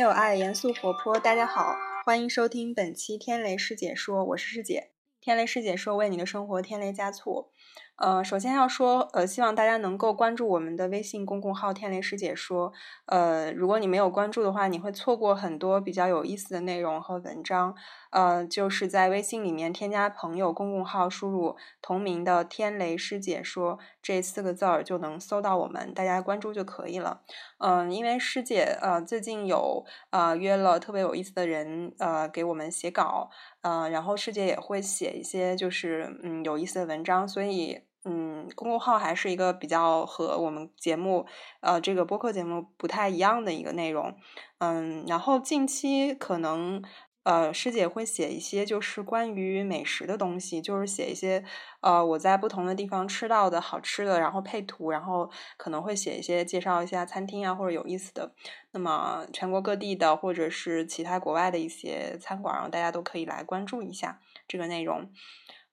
有爱，严肃活泼。大家好，欢迎收听本期天雷师姐说，我是师姐。天雷师姐说，为你的生活添雷加醋。呃，首先要说，呃，希望大家能够关注我们的微信公共号“天雷师姐说”。呃，如果你没有关注的话，你会错过很多比较有意思的内容和文章。呃，就是在微信里面添加朋友公共号，输入同名的“天雷师姐说”这四个字儿就能搜到我们，大家关注就可以了。嗯，因为师姐呃最近有呃约了特别有意思的人呃给我们写稿，呃，然后师姐也会写一些就是嗯有意思的文章，所以。嗯，公众号还是一个比较和我们节目，呃，这个播客节目不太一样的一个内容。嗯，然后近期可能，呃，师姐会写一些就是关于美食的东西，就是写一些呃我在不同的地方吃到的好吃的，然后配图，然后可能会写一些介绍一下餐厅啊或者有意思的。那么全国各地的或者是其他国外的一些餐馆，然后大家都可以来关注一下这个内容。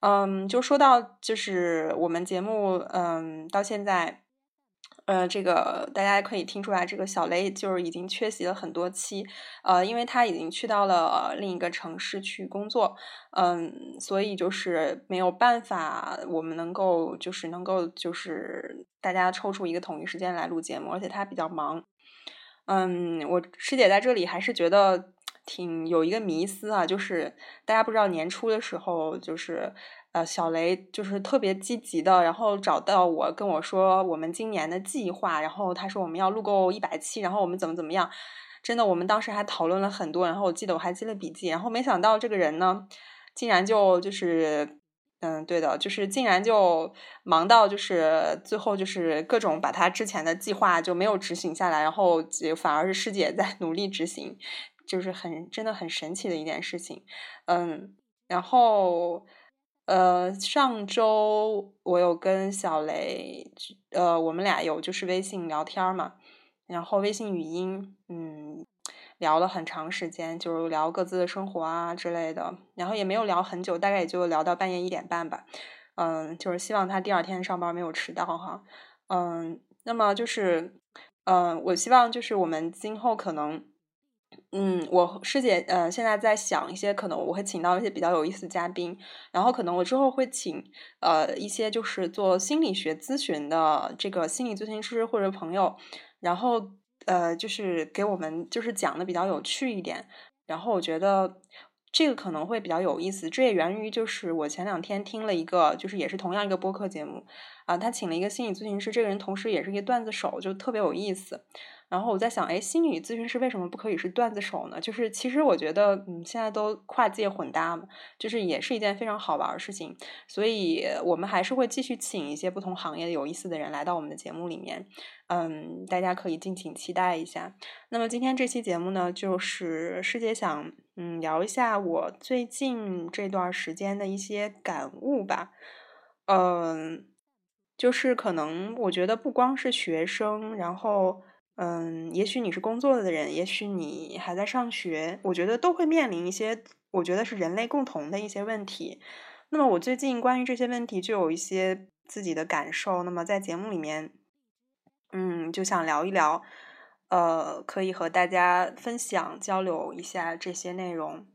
嗯，就说到就是我们节目，嗯，到现在，呃，这个大家可以听出来，这个小雷就是已经缺席了很多期，呃，因为他已经去到了另一个城市去工作，嗯，所以就是没有办法，我们能够就是能够就是大家抽出一个统一时间来录节目，而且他比较忙，嗯，我师姐在这里还是觉得。挺有一个迷思啊，就是大家不知道年初的时候，就是呃小雷就是特别积极的，然后找到我跟我说我们今年的计划，然后他说我们要录够一百期，然后我们怎么怎么样，真的我们当时还讨论了很多，然后我记得我还记了笔记，然后没想到这个人呢，竟然就就是嗯对的，就是竟然就忙到就是最后就是各种把他之前的计划就没有执行下来，然后反而是师姐在 努力执行。就是很真的很神奇的一件事情，嗯，然后呃上周我有跟小雷，呃我们俩有就是微信聊天嘛，然后微信语音，嗯，聊了很长时间，就是聊各自的生活啊之类的，然后也没有聊很久，大概也就聊到半夜一点半吧，嗯，就是希望他第二天上班没有迟到哈，嗯，那么就是嗯，我希望就是我们今后可能。嗯，我师姐呃，现在在想一些可能我会请到一些比较有意思的嘉宾，然后可能我之后会请呃一些就是做心理学咨询的这个心理咨询师或者朋友，然后呃就是给我们就是讲的比较有趣一点，然后我觉得这个可能会比较有意思，这也源于就是我前两天听了一个就是也是同样一个播客节目啊，他请了一个心理咨询师，这个人同时也是一个段子手，就特别有意思。然后我在想，哎，心理咨询师为什么不可以是段子手呢？就是其实我觉得，嗯，现在都跨界混搭嘛，就是也是一件非常好玩的事情。所以我们还是会继续请一些不同行业有意思的人来到我们的节目里面，嗯，大家可以敬请期待一下。那么今天这期节目呢，就是师姐想，嗯，聊一下我最近这段时间的一些感悟吧。嗯，就是可能我觉得不光是学生，然后。嗯，也许你是工作的人，也许你还在上学，我觉得都会面临一些，我觉得是人类共同的一些问题。那么我最近关于这些问题就有一些自己的感受，那么在节目里面，嗯，就想聊一聊，呃，可以和大家分享交流一下这些内容。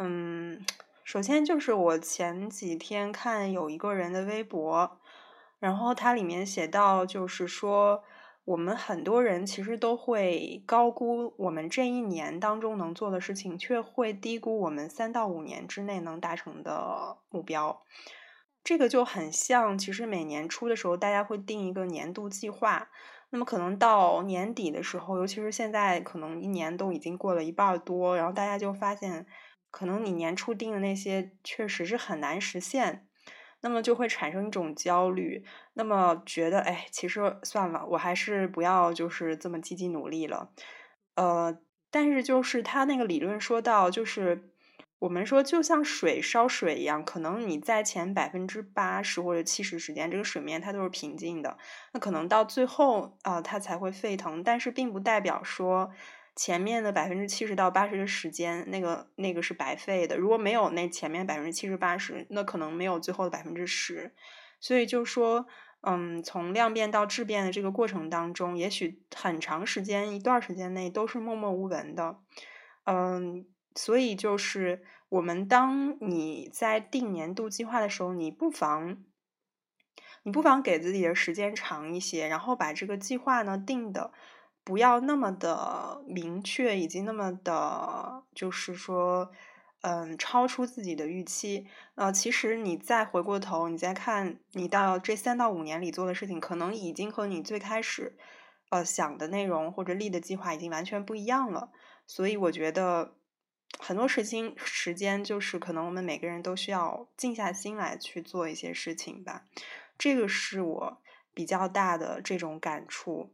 嗯，首先就是我前几天看有一个人的微博，然后他里面写到，就是说。我们很多人其实都会高估我们这一年当中能做的事情，却会低估我们三到五年之内能达成的目标。这个就很像，其实每年初的时候，大家会定一个年度计划。那么可能到年底的时候，尤其是现在，可能一年都已经过了一半多，然后大家就发现，可能你年初定的那些确实是很难实现。那么就会产生一种焦虑，那么觉得哎，其实算了，我还是不要就是这么积极努力了。呃，但是就是他那个理论说到，就是我们说就像水烧水一样，可能你在前百分之八十或者七十时间，这个水面它都是平静的，那可能到最后啊，它才会沸腾，但是并不代表说。前面的百分之七十到八十的时间，那个那个是白费的。如果没有那前面百分之七十八十，那可能没有最后的百分之十。所以就说，嗯，从量变到质变的这个过程当中，也许很长时间一段时间内都是默默无闻的。嗯，所以就是我们当你在定年度计划的时候，你不妨你不妨给自己的时间长一些，然后把这个计划呢定的不要那么的明确，以及那么的，就是说。嗯，超出自己的预期。呃，其实你再回过头，你再看你到这三到五年里做的事情，可能已经和你最开始呃想的内容或者立的计划已经完全不一样了。所以我觉得很多事情时间就是可能我们每个人都需要静下心来去做一些事情吧。这个是我比较大的这种感触。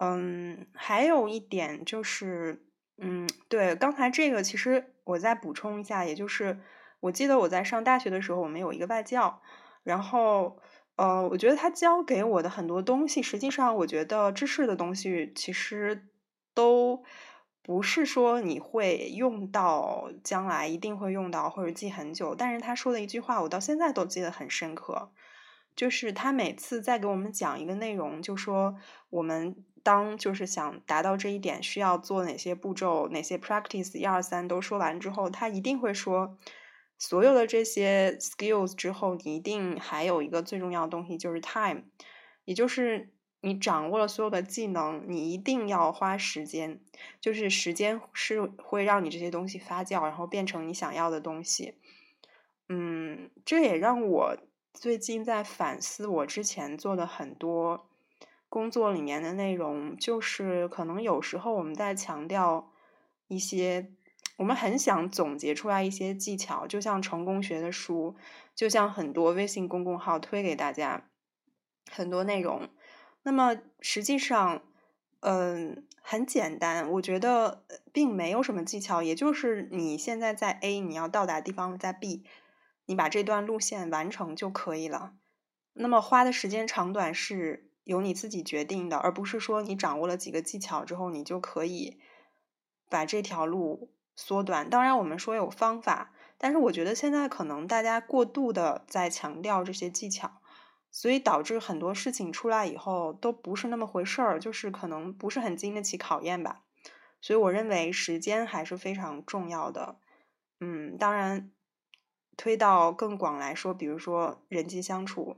嗯，还有一点就是。嗯，对，刚才这个其实我再补充一下，也就是我记得我在上大学的时候，我们有一个外教，然后呃，我觉得他教给我的很多东西，实际上我觉得知识的东西其实都不是说你会用到将来一定会用到或者记很久，但是他说的一句话，我到现在都记得很深刻，就是他每次在给我们讲一个内容，就说我们。当就是想达到这一点，需要做哪些步骤、哪些 practice，一二三都说完之后，他一定会说，所有的这些 skills 之后，一定还有一个最重要的东西，就是 time，也就是你掌握了所有的技能，你一定要花时间，就是时间是会让你这些东西发酵，然后变成你想要的东西。嗯，这也让我最近在反思我之前做的很多。工作里面的内容，就是可能有时候我们在强调一些，我们很想总结出来一些技巧，就像成功学的书，就像很多微信公共号推给大家很多内容。那么实际上，嗯，很简单，我觉得并没有什么技巧，也就是你现在在 A，你要到达地方在 B，你把这段路线完成就可以了。那么花的时间长短是。由你自己决定的，而不是说你掌握了几个技巧之后，你就可以把这条路缩短。当然，我们说有方法，但是我觉得现在可能大家过度的在强调这些技巧，所以导致很多事情出来以后都不是那么回事儿，就是可能不是很经得起考验吧。所以我认为时间还是非常重要的。嗯，当然，推到更广来说，比如说人际相处。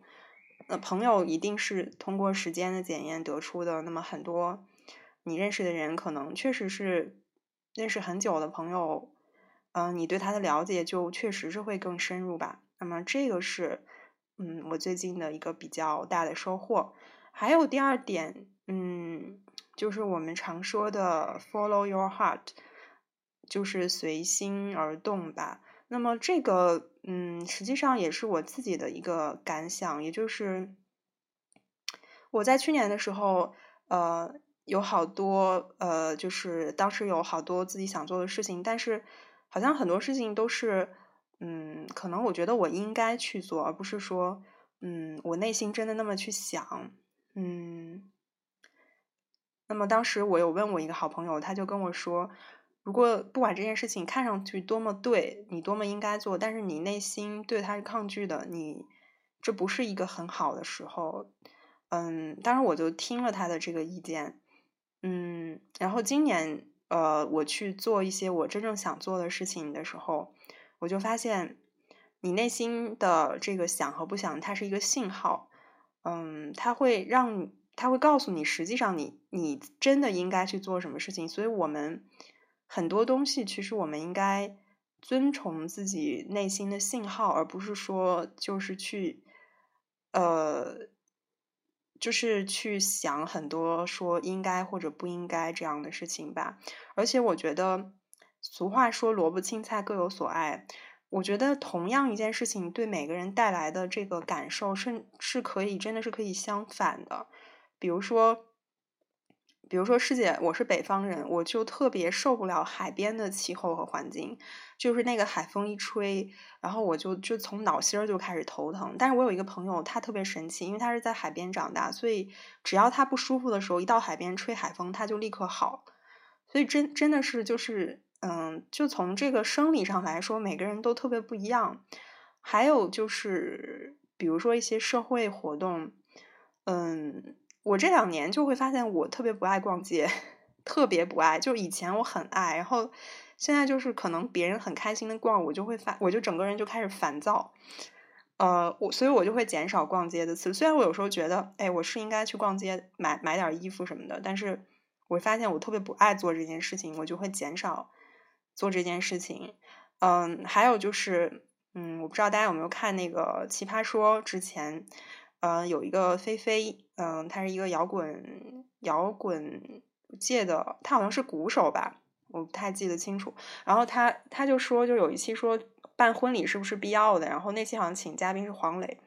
那朋友一定是通过时间的检验得出的。那么很多你认识的人，可能确实是认识很久的朋友，嗯，你对他的了解就确实是会更深入吧。那么这个是，嗯，我最近的一个比较大的收获。还有第二点，嗯，就是我们常说的 “follow your heart”，就是随心而动吧。那么这个，嗯，实际上也是我自己的一个感想，也就是我在去年的时候，呃，有好多，呃，就是当时有好多自己想做的事情，但是好像很多事情都是，嗯，可能我觉得我应该去做，而不是说，嗯，我内心真的那么去想，嗯。那么当时我有问我一个好朋友，他就跟我说。如果不管这件事情看上去多么对你多么应该做，但是你内心对它是抗拒的，你这不是一个很好的时候。嗯，当然我就听了他的这个意见，嗯，然后今年呃我去做一些我真正想做的事情的时候，我就发现你内心的这个想和不想，它是一个信号，嗯，它会让它会告诉你，实际上你你真的应该去做什么事情，所以我们。很多东西其实我们应该遵从自己内心的信号，而不是说就是去，呃，就是去想很多说应该或者不应该这样的事情吧。而且我觉得，俗话说萝卜青菜各有所爱，我觉得同样一件事情对每个人带来的这个感受是是可以真的是可以相反的，比如说。比如说，师姐，我是北方人，我就特别受不了海边的气候和环境，就是那个海风一吹，然后我就就从脑心儿就开始头疼。但是我有一个朋友，他特别神奇，因为他是在海边长大，所以只要他不舒服的时候，一到海边吹海风，他就立刻好。所以真真的是就是，嗯，就从这个生理上来说，每个人都特别不一样。还有就是，比如说一些社会活动。嗯，我这两年就会发现我特别不爱逛街，特别不爱。就以前我很爱，然后现在就是可能别人很开心的逛，我就会发，我就整个人就开始烦躁。呃，我所以，我就会减少逛街的次。虽然我有时候觉得，哎，我是应该去逛街买买点衣服什么的，但是我发现我特别不爱做这件事情，我就会减少做这件事情。嗯，还有就是，嗯，我不知道大家有没有看那个《奇葩说》之前，呃，有一个菲菲，嗯，他是一个摇滚摇滚界的，他好像是鼓手吧，我不太记得清楚。然后他他就说，就有一期说。办婚礼是不是必要的？然后那期好像请嘉宾是黄磊，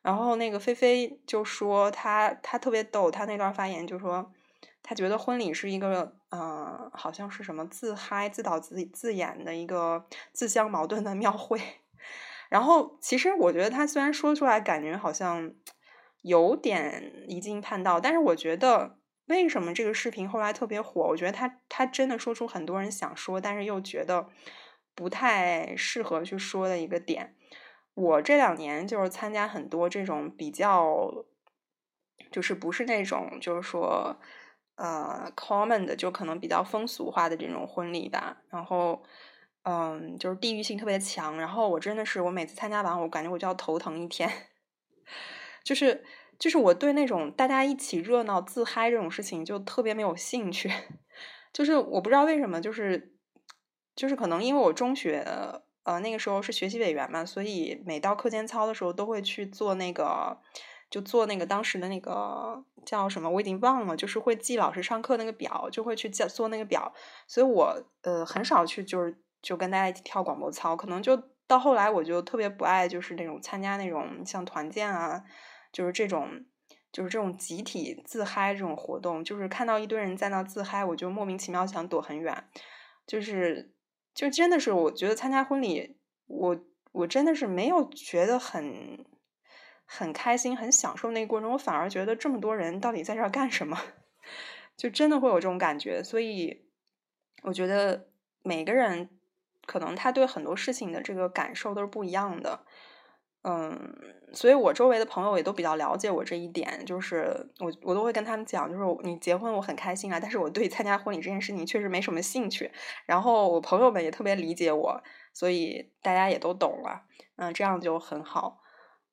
然后那个菲菲就说他他特别逗，他那段发言就说他觉得婚礼是一个嗯，好像是什么自嗨、自导自自演的一个自相矛盾的庙会。然后其实我觉得他虽然说出来感觉好像有点离经叛道，但是我觉得为什么这个视频后来特别火？我觉得他他真的说出很多人想说，但是又觉得。不太适合去说的一个点，我这两年就是参加很多这种比较，就是不是那种就是说呃 common 的，就可能比较风俗化的这种婚礼吧。然后，嗯，就是地域性特别强。然后我真的是，我每次参加完，我感觉我就要头疼一天。就是就是我对那种大家一起热闹自嗨这种事情就特别没有兴趣。就是我不知道为什么，就是。就是可能因为我中学呃那个时候是学习委员嘛，所以每到课间操的时候都会去做那个，就做那个当时的那个叫什么我已经忘了，就是会记老师上课那个表，就会去做做那个表，所以我呃很少去就是就跟大家一起跳广播操，可能就到后来我就特别不爱就是那种参加那种像团建啊，就是这种就是这种集体自嗨这种活动，就是看到一堆人在那自嗨，我就莫名其妙想躲很远，就是。就真的是，我觉得参加婚礼，我我真的是没有觉得很很开心、很享受那个过程。我反而觉得这么多人到底在这儿干什么？就真的会有这种感觉。所以我觉得每个人可能他对很多事情的这个感受都是不一样的。嗯，所以我周围的朋友也都比较了解我这一点，就是我我都会跟他们讲，就是你结婚我很开心啊，但是我对参加婚礼这件事情确实没什么兴趣。然后我朋友们也特别理解我，所以大家也都懂了，嗯，这样就很好。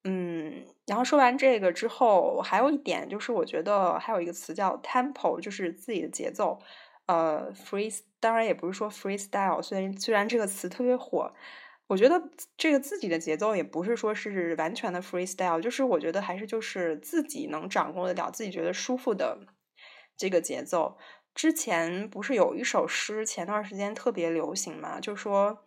嗯，然后说完这个之后，还有一点就是，我觉得还有一个词叫 tempo，就是自己的节奏。呃，free 当然也不是说 freestyle，虽然虽然这个词特别火。我觉得这个自己的节奏也不是说是完全的 freestyle，就是我觉得还是就是自己能掌握得了，自己觉得舒服的这个节奏。之前不是有一首诗，前段时间特别流行嘛，就说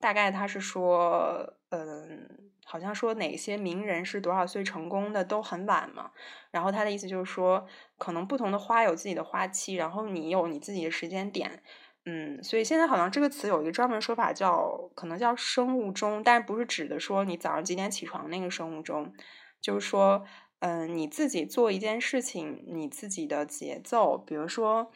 大概他是说，嗯，好像说哪些名人是多少岁成功的都很晚嘛。然后他的意思就是说，可能不同的花有自己的花期，然后你有你自己的时间点。嗯，所以现在好像这个词有一个专门说法，叫可能叫生物钟，但是不是指的说你早上几点起床那个生物钟，就是说，嗯，你自己做一件事情，你自己的节奏，比如说，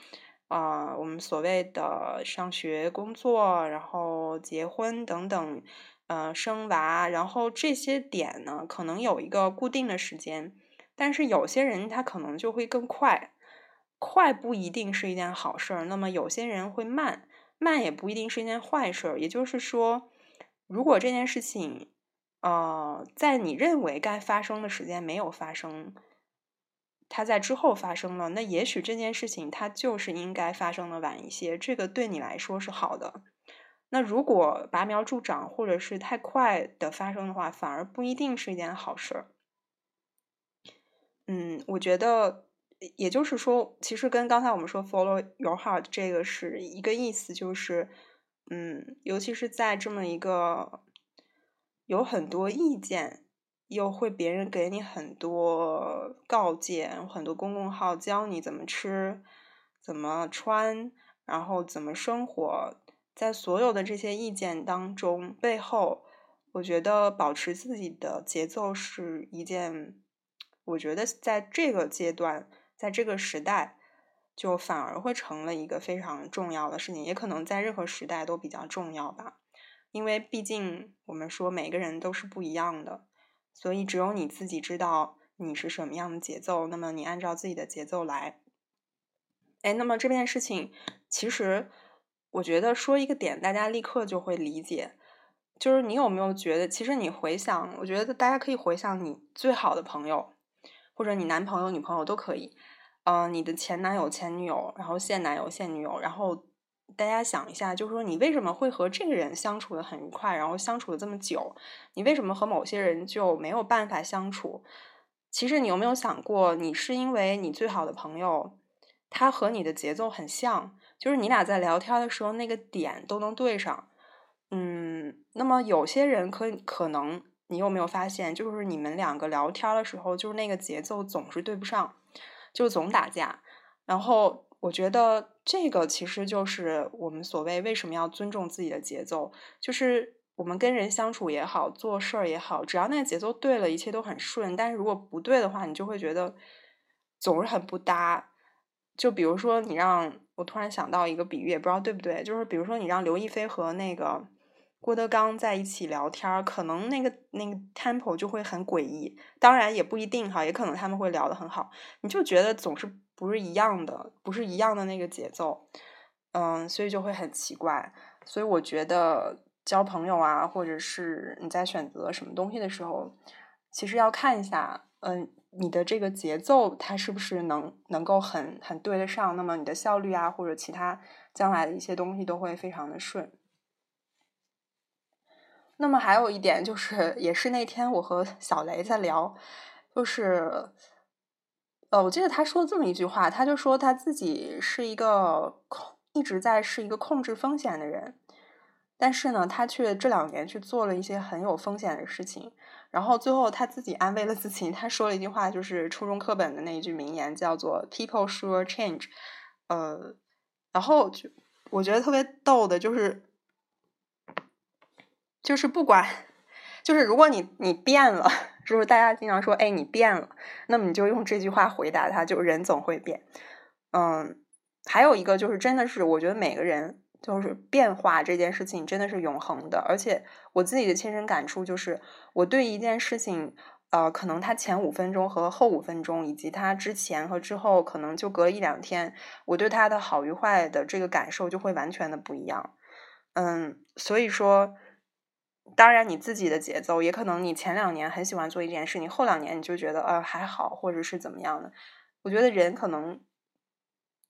啊，我们所谓的上学、工作，然后结婚等等，呃，生娃，然后这些点呢，可能有一个固定的时间，但是有些人他可能就会更快。快不一定是一件好事儿，那么有些人会慢，慢也不一定是一件坏事儿。也就是说，如果这件事情，呃，在你认为该发生的时间没有发生，它在之后发生了，那也许这件事情它就是应该发生的晚一些，这个对你来说是好的。那如果拔苗助长或者是太快的发生的话，反而不一定是一件好事儿。嗯，我觉得。也就是说，其实跟刚才我们说 “follow your heart” 这个是一个意思，就是，嗯，尤其是在这么一个有很多意见，又会别人给你很多告诫，很多公共号教你怎么吃、怎么穿，然后怎么生活，在所有的这些意见当中，背后，我觉得保持自己的节奏是一件，我觉得在这个阶段。在这个时代，就反而会成了一个非常重要的事情，也可能在任何时代都比较重要吧。因为毕竟我们说每个人都是不一样的，所以只有你自己知道你是什么样的节奏，那么你按照自己的节奏来。哎，那么这件事情，其实我觉得说一个点，大家立刻就会理解。就是你有没有觉得，其实你回想，我觉得大家可以回想你最好的朋友，或者你男朋友、女朋友都可以。嗯，你的前男友、前女友，然后现男友、现女友，然后大家想一下，就是说你为什么会和这个人相处的很愉快，然后相处了这么久？你为什么和某些人就没有办法相处？其实你有没有想过，你是因为你最好的朋友，他和你的节奏很像，就是你俩在聊天的时候那个点都能对上。嗯，那么有些人可可能你有没有发现，就是你们两个聊天的时候，就是那个节奏总是对不上，就总打架。然后我觉得这个其实就是我们所谓为什么要尊重自己的节奏，就是。我们跟人相处也好，做事儿也好，只要那个节奏对了，一切都很顺。但是如果不对的话，你就会觉得总是很不搭。就比如说，你让我突然想到一个比喻，也不知道对不对，就是比如说你让刘亦菲和那个郭德纲在一起聊天，可能那个那个 tempo 就会很诡异。当然也不一定哈，也可能他们会聊得很好。你就觉得总是不是一样的，不是一样的那个节奏，嗯，所以就会很奇怪。所以我觉得。交朋友啊，或者是你在选择什么东西的时候，其实要看一下，嗯，你的这个节奏它是不是能能够很很对得上，那么你的效率啊，或者其他将来的一些东西都会非常的顺。那么还有一点就是，也是那天我和小雷在聊，就是，呃，我记得他说了这么一句话，他就说他自己是一个控，一直在是一个控制风险的人。但是呢，他却这两年去做了一些很有风险的事情，然后最后他自己安慰了自己，他说了一句话，就是初中课本的那一句名言，叫做 “People sure change”。呃，然后就我觉得特别逗的，就是就是不管，就是如果你你变了，就是大家经常说，哎，你变了，那么你就用这句话回答他，就人总会变。嗯，还有一个就是真的是，我觉得每个人。就是变化这件事情真的是永恒的，而且我自己的亲身感触就是，我对一件事情，呃，可能它前五分钟和后五分钟，以及它之前和之后，可能就隔一两天，我对它的好与坏的这个感受就会完全的不一样。嗯，所以说，当然你自己的节奏，也可能你前两年很喜欢做一件事，你后两年你就觉得呃还好，或者是怎么样的。我觉得人可能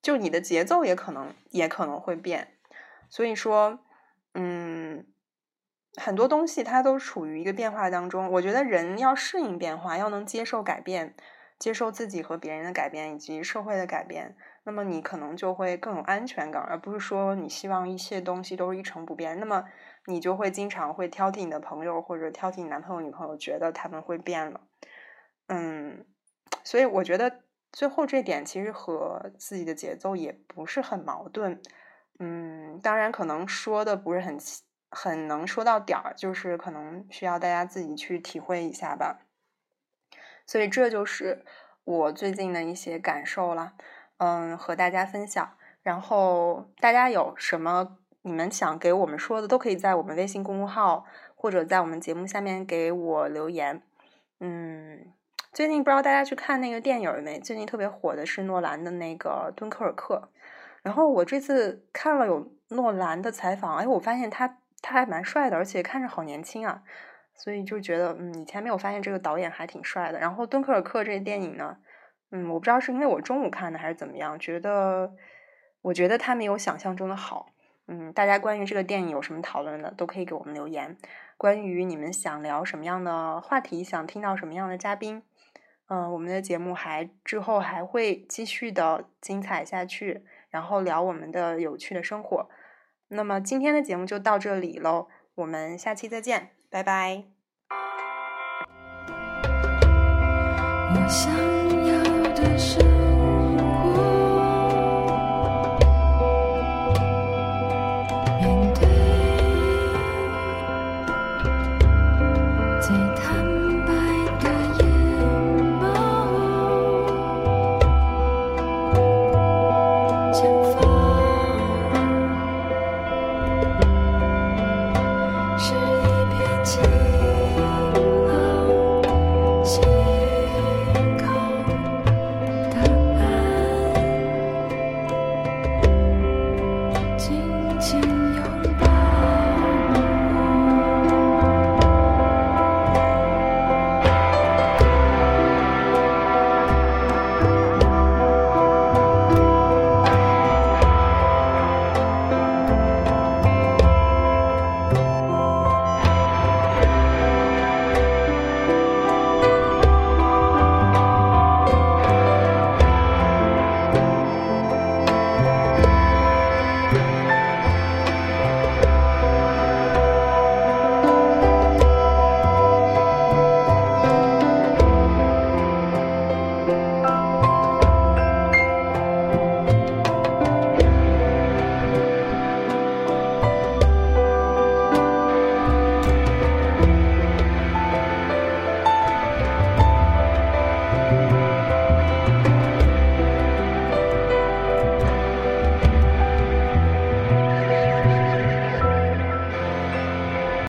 就你的节奏也可能也可能会变。所以说，嗯，很多东西它都处于一个变化当中。我觉得人要适应变化，要能接受改变，接受自己和别人的改变以及社会的改变，那么你可能就会更有安全感，而不是说你希望一切东西都是一成不变。那么你就会经常会挑剔你的朋友或者挑剔你男朋友、女朋友，觉得他们会变了。嗯，所以我觉得最后这点其实和自己的节奏也不是很矛盾。嗯，当然可能说的不是很很能说到点儿，就是可能需要大家自己去体会一下吧。所以这就是我最近的一些感受了，嗯，和大家分享。然后大家有什么你们想给我们说的，都可以在我们微信公众号或者在我们节目下面给我留言。嗯，最近不知道大家去看那个电影没？最近特别火的是诺兰的那个《敦刻尔克》。然后我这次看了有诺兰的采访，哎，我发现他他还蛮帅的，而且看着好年轻啊，所以就觉得，嗯，以前没有发现这个导演还挺帅的。然后《敦刻尔克》这电影呢，嗯，我不知道是因为我中午看的还是怎么样，觉得我觉得他没有想象中的好。嗯，大家关于这个电影有什么讨论的，都可以给我们留言。关于你们想聊什么样的话题，想听到什么样的嘉宾，嗯，我们的节目还之后还会继续的精彩下去。然后聊我们的有趣的生活，那么今天的节目就到这里喽，我们下期再见，拜拜。我想。